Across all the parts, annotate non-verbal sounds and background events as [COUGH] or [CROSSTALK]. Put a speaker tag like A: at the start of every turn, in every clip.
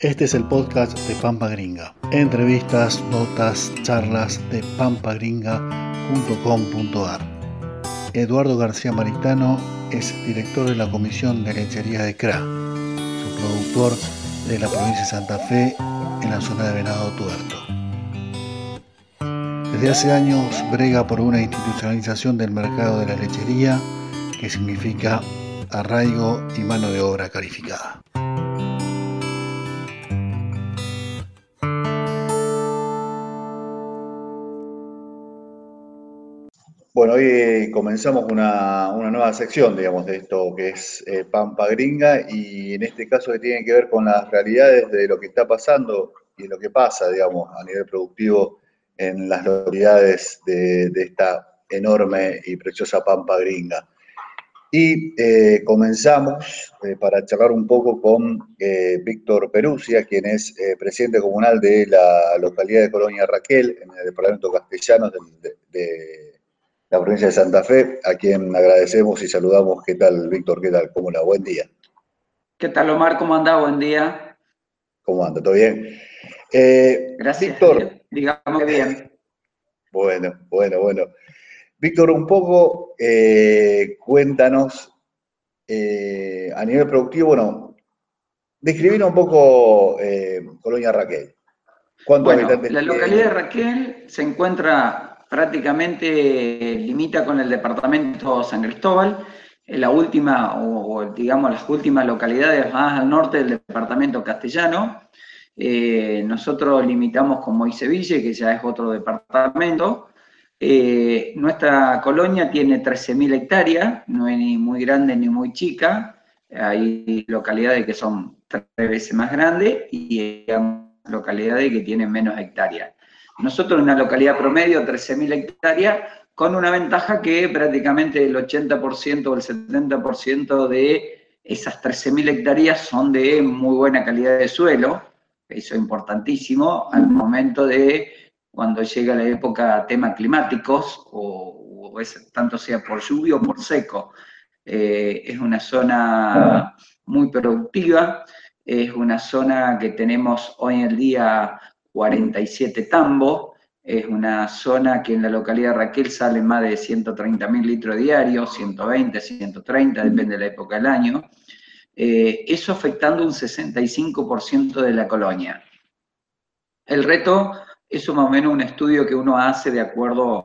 A: Este es el podcast de Pampa Gringa. Entrevistas, notas, charlas de pampagringa.com.ar. Eduardo García Maritano es director de la Comisión de Lechería de CRA, su productor de la provincia de Santa Fe en la zona de Venado Tuerto. Desde hace años brega por una institucionalización del mercado de la lechería que significa arraigo y mano de obra calificada. Bueno, hoy comenzamos una, nueva sección, digamos, de esto que es eh, Pampa Gringa y en este caso que tiene que ver con las realidades de lo que está pasando y lo que pasa, digamos, a nivel productivo en las localidades de, esta enorme y preciosa Pampa Gringa. Y eh, comenzamos eh, para charlar un poco con Víctor Perusia, quien es presidente comunal de la localidad de Colonia Raquel, en el departamento castellano de la provincia de Santa Fe, a quien agradecemos y saludamos. ¿Qué tal, Víctor? ¿Qué tal? ¿Cómo la? Buen día.
B: ¿Qué tal, Omar? ¿Cómo anda? Buen día.
A: ¿Cómo anda? ¿Todo bien?
B: Eh, Gracias. Víctor. Digamos que bien.
A: Bueno, bueno, bueno. Víctor, un poco eh, cuéntanos eh, a nivel productivo, bueno, describir un poco Colonia Raquel.
B: ¿Cuántos habitantes La localidad de Raquel se encuentra prácticamente limita con el departamento San Cristóbal, la última, o, digamos las últimas localidades más al norte del departamento castellano. Eh, nosotros limitamos con Moiseville, que ya es otro departamento. Eh, nuestra colonia tiene 13.000 hectáreas, no es ni muy grande ni muy chica. Hay localidades que son tres veces más grandes y hay localidades que tienen menos hectáreas. Nosotros en una localidad promedio, 13.000 hectáreas, con una ventaja que prácticamente el 80% o el 70% de esas 13.000 hectáreas son de muy buena calidad de suelo, eso es importantísimo al momento de cuando llega la época tema climáticos, o, tanto sea por lluvia o por seco. Eh, es una zona muy productiva, es una zona que tenemos hoy en día 47 tambos, es una zona que en la localidad de Raquel sale más de 130 mil litros diarios, 120, 130, depende de la época del año. Eh, eso afectando un 65% de la colonia. El reto es más o menos un estudio que uno hace de acuerdo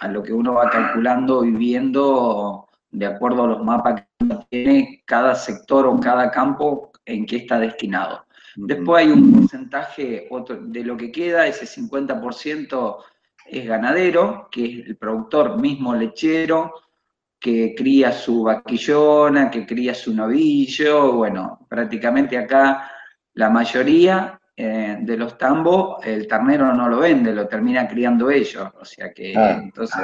B: a lo que uno va calculando y viendo, de acuerdo a los mapas que tiene cada sector o cada campo en qué está destinado. Después hay un porcentaje otro, de lo que queda, ese 50% es ganadero, que es el productor mismo lechero, que cría su vaquillona, que cría su novillo, bueno, prácticamente acá la mayoría eh, de los tambos, el ternero no lo vende, lo termina criando ellos, o sea que ah, entonces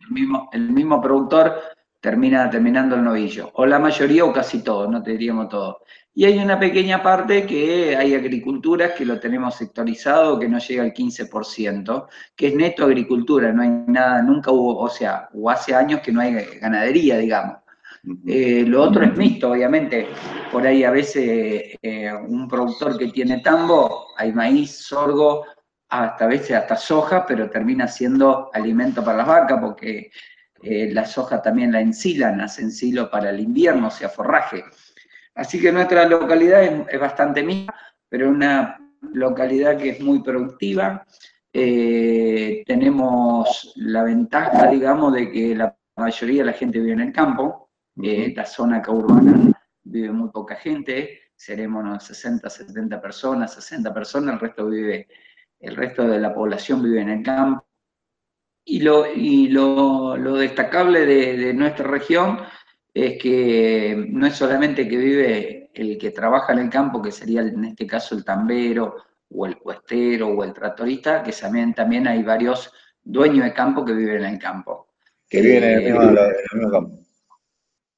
B: el, mismo, el mismo productor termina terminando el novillo, o la mayoría o casi todo, no te diríamos todo. Y hay una pequeña parte que hay agriculturas que lo tenemos sectorizado, que no llega al 15%, que es neto agricultura, no hay nada, nunca hubo, o sea, o hace años que no hay ganadería, digamos. Eh, lo otro es mixto, obviamente. Por ahí a veces eh, un productor que tiene tambo, hay maíz, sorgo, hasta a veces hasta soja, pero termina siendo alimento para las vacas porque eh, la soja también la ensilan, hacen silo para el invierno, o sea, forraje. Así que nuestra localidad es, bastante mía, pero una localidad que es muy productiva. Eh, tenemos la ventaja, digamos, de que la mayoría de la gente vive en el campo. Eh, la zona acá urbana vive muy poca gente, seremos unos 60, 70 personas, 60 personas, el resto vive, el resto de la población vive en el campo. Y lo, y lo, destacable de nuestra región es que no es solamente que vive el que trabaja en el campo, que sería en este caso el tambero, o el cuestero, o el tractorista, que también, también hay varios dueños de campo que viven en el campo.
A: Que viven en el mismo, campo.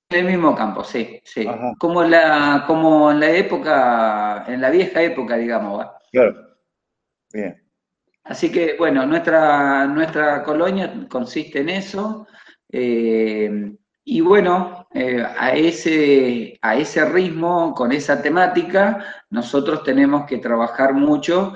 B: En el mismo campo, sí, sí. Como, la, como en la época, en la vieja época, digamos.
A: Claro. Bien.
B: Así que, bueno, nuestra, nuestra colonia consiste en eso. Eh, Y bueno, eh, a, ese, a ese ritmo, con esa temática, nosotros tenemos que trabajar mucho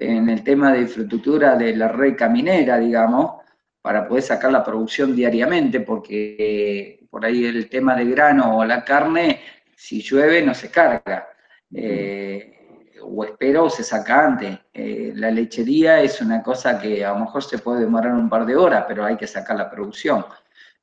B: en el tema de infraestructura de la red caminera, digamos, para poder sacar la producción diariamente, porque por ahí el tema del grano o la carne, si llueve no se carga. Eh, o espero o se saca antes. Eh, la lechería es una cosa que a lo mejor se puede demorar un par de horas, pero hay que sacar la producción.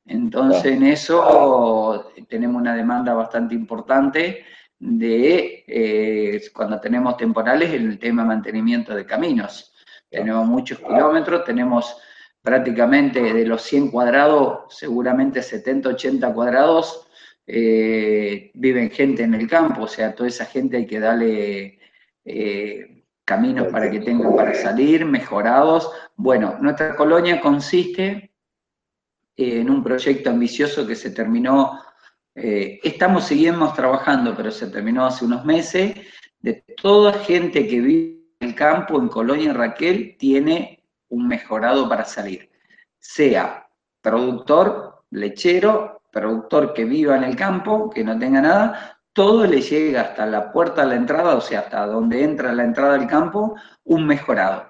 B: Entonces en eso tenemos una demanda bastante importante de eh, cuando tenemos temporales en el tema mantenimiento de caminos. Tenemos muchos kilómetros, tenemos prácticamente de los 100 cuadrados, seguramente 70, 80 cuadrados, eh, viven gente en el campo, o sea, toda esa gente hay que darle eh, caminos para que tengan para salir, mejorados. Bueno, nuestra colonia consiste en un proyecto ambicioso que se terminó, eh, estamos, seguimos trabajando, pero se terminó hace unos meses, de toda gente que vive en el campo, en Colonia Raquel, tiene un mejorado para salir, sea productor, lechero, productor que viva en el campo, que no tenga nada, todo le llega hasta la puerta de la entrada, o sea, hasta donde entra la entrada del campo, un mejorado.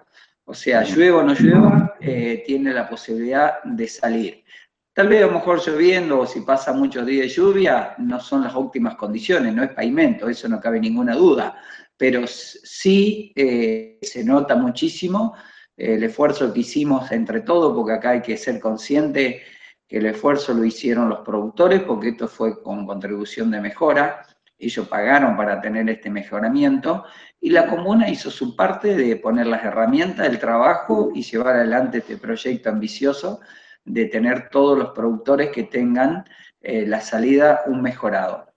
B: O sea, llueva o no llueva, eh, tiene la posibilidad de salir. Tal vez a lo mejor lloviendo o si pasa muchos días de lluvia, no son las óptimas condiciones, no es pavimento, eso no cabe ninguna duda, pero sí eh, se nota muchísimo el esfuerzo que hicimos entre todos, porque acá hay que ser consciente que el esfuerzo lo hicieron los productores, porque esto fue con contribución de mejora, ellos pagaron para tener este mejoramiento, y la comuna hizo su parte de poner las herramientas, el trabajo y llevar adelante este proyecto ambicioso de tener todos los productores que tengan eh, la salida un mejorado.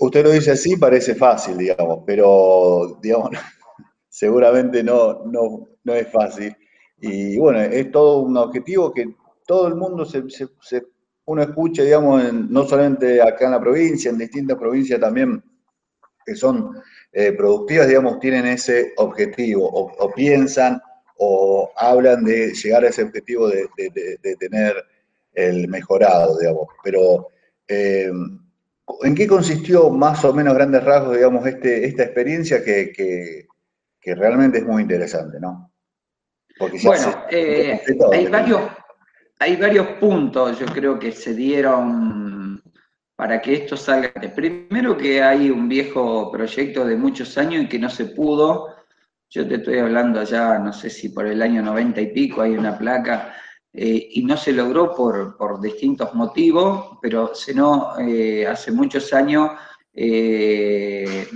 A: Usted, lo dice así, parece fácil, digamos, pero digamos, [LAUGHS] seguramente no, no, no es fácil. Y bueno, es todo un objetivo que todo el mundo se, uno escucha, digamos, no solamente acá en la provincia, en distintas provincias también que son eh, productivas, digamos, tienen ese objetivo o, piensan o hablan de llegar a ese objetivo de, tener el mejorado, digamos. Pero, eh, ¿en qué consistió más o menos grandes rasgos, digamos, este, esta experiencia que, realmente es muy interesante, ¿no?
B: bueno, eh, hay, varios, hay varios puntos, yo creo, que se dieron para que esto salga. Primero que hay un viejo proyecto de muchos años y que no se pudo, yo te estoy hablando allá, no sé si por el año 90 y pico hay una placa, eh, y no se logró por, distintos motivos, pero no, eh, hace muchos años eh,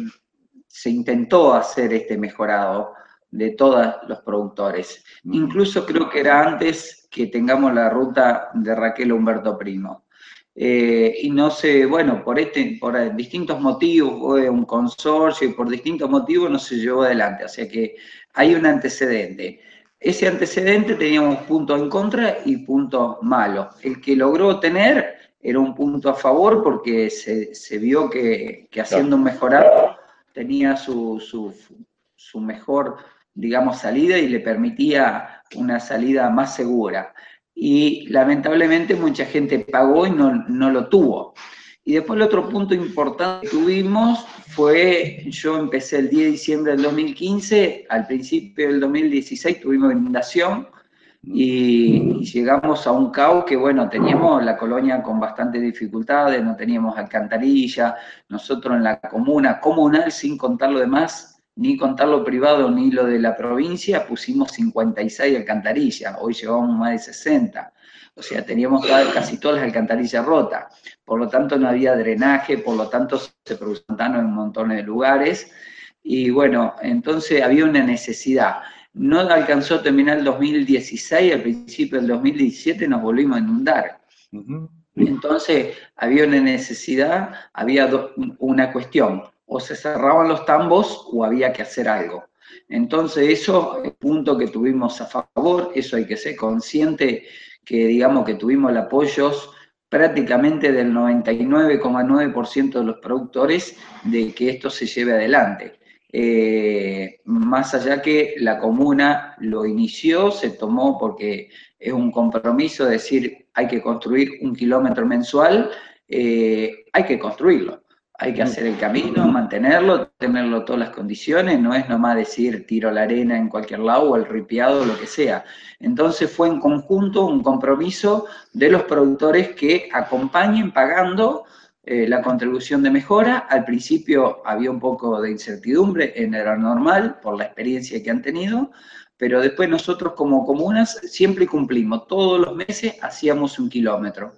B: se intentó hacer este mejorado de todos los productores. Incluso creo que era antes que tengamos la ruta de Raquel Humberto Primo. Eh, y no sé, bueno, por, este, por distintos motivos, fue un consorcio y por distintos motivos no se llevó adelante. O sea que hay un antecedente. Ese antecedente teníamos punto en contra y punto malo. El que logró tener era un punto a favor porque se, vio que, haciendo un mejorado tenía su, su, su mejor, digamos, salida y le permitía una salida más segura y lamentablemente mucha gente pagó y no, no lo tuvo. Y después el otro punto importante que tuvimos fue, yo empecé el 10 de diciembre del 2015, al principio del 2016 tuvimos inundación y, llegamos a un caos que, bueno, teníamos la colonia con bastantes dificultades, no teníamos alcantarilla, nosotros en la comuna comunal, sin contar lo demás, ni contar lo privado ni lo de la provincia, pusimos 56 alcantarillas, hoy llevamos más de 60. O sea, teníamos casi todas las alcantarillas rotas. Por lo tanto, no había drenaje, por lo tanto, se producían pantanos en montón de lugares. Y bueno, entonces había una necesidad. No alcanzó a terminar el 2016, al principio del 2017 nos volvimos a inundar. Entonces, había una necesidad, había una cuestión o se cerraban los tambos o había que hacer algo. Entonces eso es el punto que tuvimos a favor, eso hay que ser consciente que digamos que tuvimos el apoyo prácticamente del 99,9% de los productores de que esto se lleve adelante. eh, más allá que la comuna lo inició, se tomó porque es un compromiso decir hay que construir un kilómetro mensual, eh, hay que construirlo. Hay que hacer el camino, mantenerlo, tenerlo todas las condiciones, no es nomás decir tiro la arena en cualquier lado o el ripiado, lo que sea. Entonces fue en conjunto un compromiso de los productores que acompañen pagando eh, la contribución de mejora. Al principio había un poco de incertidumbre, en era normal por la experiencia que han tenido, pero después nosotros como comunas siempre cumplimos, todos los meses hacíamos un kilómetro.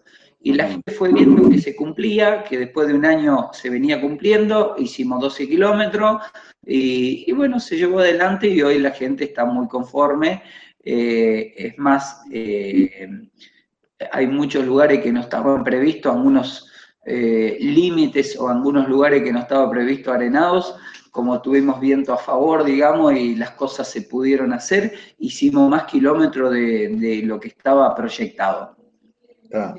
B: Y la gente fue viendo que se cumplía, que después de un año se venía cumpliendo, hicimos 12 kilómetros y, bueno, se llevó adelante y hoy la gente está muy conforme. Eh, es más, eh, hay muchos lugares que no estaban previstos, algunos eh, límites o algunos lugares que no estaba previsto arenados, como tuvimos viento a favor, digamos, y las cosas se pudieron hacer, hicimos más kilómetros de, lo que estaba proyectado.
A: Ah.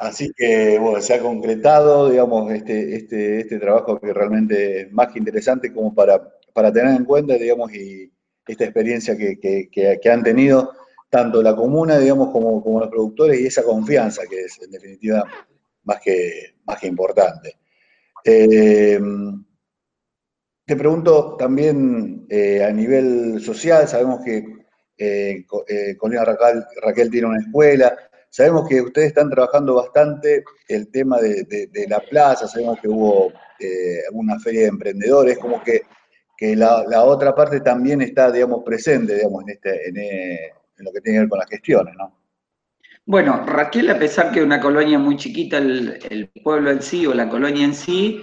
A: Así que, se ha concretado, digamos, este, este, este trabajo que realmente es más que interesante como para, para tener en cuenta, digamos, y esta experiencia que, que, han tenido tanto la comuna, digamos, como, como los productores y esa confianza que es, en definitiva, más que, más que importante. Eh, te pregunto también eh, a nivel social, sabemos que eh, eh Colina Raquel, tiene una escuela, sabemos que ustedes están trabajando bastante el tema de, la plaza, sabemos que hubo una feria de emprendedores, como que, la, otra parte también está, digamos, presente, digamos, en, este, en lo que tiene que ver con las gestiones, ¿no?
B: Bueno, Raquel, a pesar que es una colonia muy chiquita, el, pueblo en sí o la colonia en sí,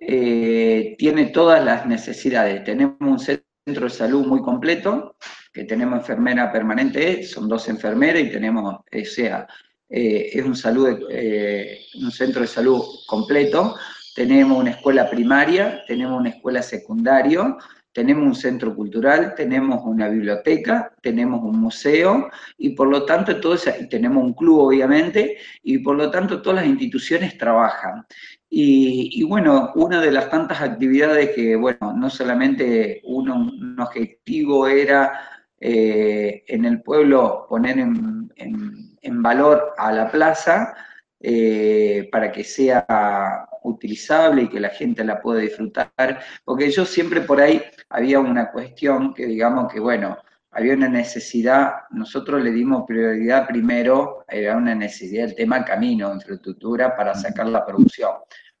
B: eh, tiene todas las necesidades. Tenemos un centro de salud muy completo, que tenemos enfermera permanente, son dos enfermeras y tenemos, o sea, eh, es un, salud, eh, un centro de salud completo. Tenemos una escuela primaria, tenemos una escuela secundaria, tenemos un centro cultural, tenemos una biblioteca, tenemos un museo y por lo tanto todo y tenemos un club obviamente y por lo tanto todas las instituciones trabajan. Y, bueno, una de las tantas actividades que, bueno, no solamente uno, un objetivo era eh, en el pueblo poner en, valor a la plaza eh, para que sea utilizable y que la gente la pueda disfrutar, porque yo siempre por ahí había una cuestión que digamos que, bueno, había una necesidad, nosotros le dimos prioridad primero, era una necesidad del tema camino, infraestructura para sacar la producción.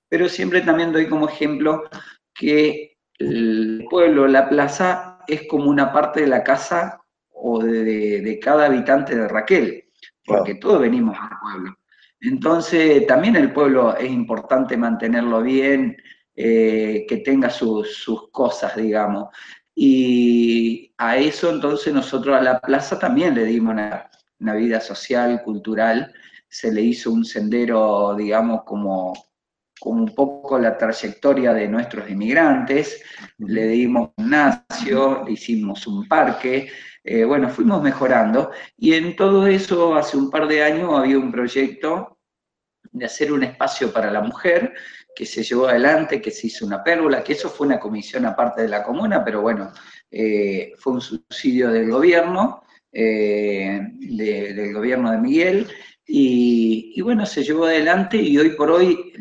B: Pero siempre también doy como ejemplo que el pueblo, la plaza, es como una parte de la casa o de, cada habitante de Raquel, porque todos venimos al pueblo. Entonces, también el pueblo es importante mantenerlo bien, eh, que tenga sus, cosas, digamos. Y a eso entonces nosotros a la plaza también le dimos una, vida social, cultural, se le hizo un sendero, digamos, como, como un poco la trayectoria de nuestros inmigrantes, le dimos un gimnasio, le hicimos un parque, eh, bueno, fuimos mejorando. Y en todo eso hace un par de años había un proyecto de hacer un espacio para la mujer que se llevó adelante, que se hizo una pérgola, que eso fue una comisión aparte de la comuna, pero bueno, eh, fue un subsidio del gobierno, eh, del gobierno de Miguel, y, bueno, se llevó adelante y hoy por hoy,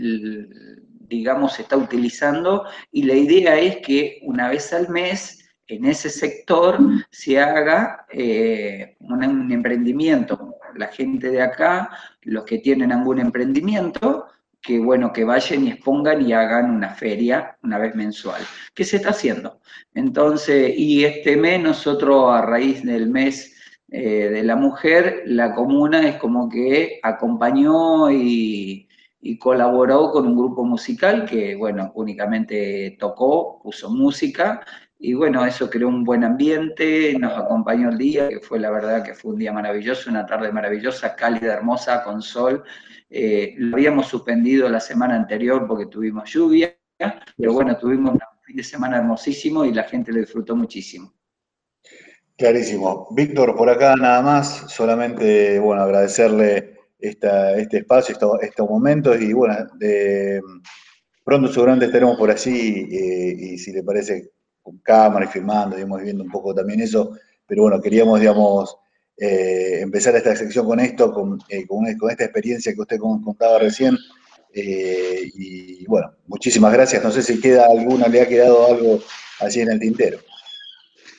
B: digamos, se está utilizando, y la idea es que una vez al mes, en ese sector se haga eh, un, emprendimiento. La gente de acá, los que tienen algún emprendimiento, que bueno, que vayan y expongan y hagan una feria una vez mensual, ¿Qué se está haciendo. Entonces, y este mes nosotros a raíz del mes eh, de la mujer, la comuna es como que acompañó y, colaboró con un grupo musical que, bueno, únicamente tocó, puso música, y bueno, eso creó un buen ambiente, nos acompañó el día, que fue la verdad que fue un día maravilloso, una tarde maravillosa, cálida, hermosa, con sol, eh, lo habíamos suspendido la semana anterior porque tuvimos lluvia, pero bueno, tuvimos un fin de semana hermosísimo y la gente lo disfrutó muchísimo.
A: Clarísimo. Víctor, por acá nada más, solamente, bueno, agradecerle este espacio, estos, momentos y bueno, pronto seguramente estaremos por allí eh, y si le parece con cámara y filmando, digamos, viendo un poco también eso, pero bueno, queríamos, digamos, eh, empezar esta sección con esto, con, con, esta experiencia que usted contaba recién, y bueno, muchísimas gracias, no sé si queda alguna, le ha quedado algo así en el tintero.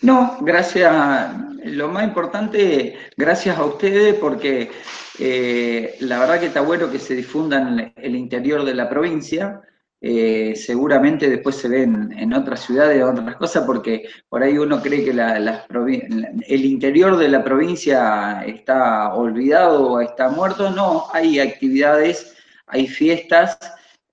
B: No, gracias. Lo más importante, gracias a ustedes porque eh, la verdad que está bueno que se difundan el interior de la provincia. Eh, seguramente después se ven en otras ciudades otras cosas, porque por ahí uno cree que el interior de la provincia está olvidado o está muerto. No, hay actividades, hay fiestas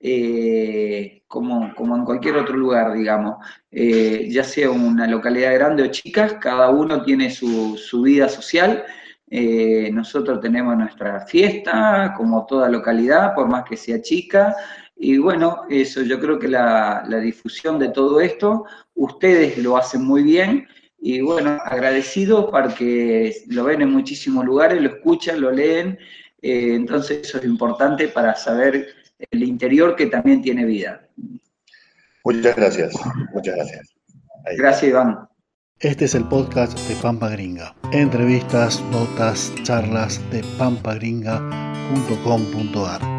B: eh, como, como, en cualquier otro lugar, digamos. Eh, ya sea una localidad grande o chica, cada uno tiene su, vida social. Eh, nosotros tenemos nuestra fiesta, como toda localidad, por más que sea chica. Y bueno, eso yo creo que la, difusión de todo esto, ustedes lo hacen muy bien. Y bueno, agradecidos porque lo ven en muchísimos lugares, lo escuchan, lo leen. entonces eso es importante para saber el interior que también tiene vida.
A: Muchas gracias, muchas gracias.
B: Gracias, Iván.
C: Este es el podcast de Pampa Gringa. Entrevistas, notas, charlas de pampagringa.com.ar.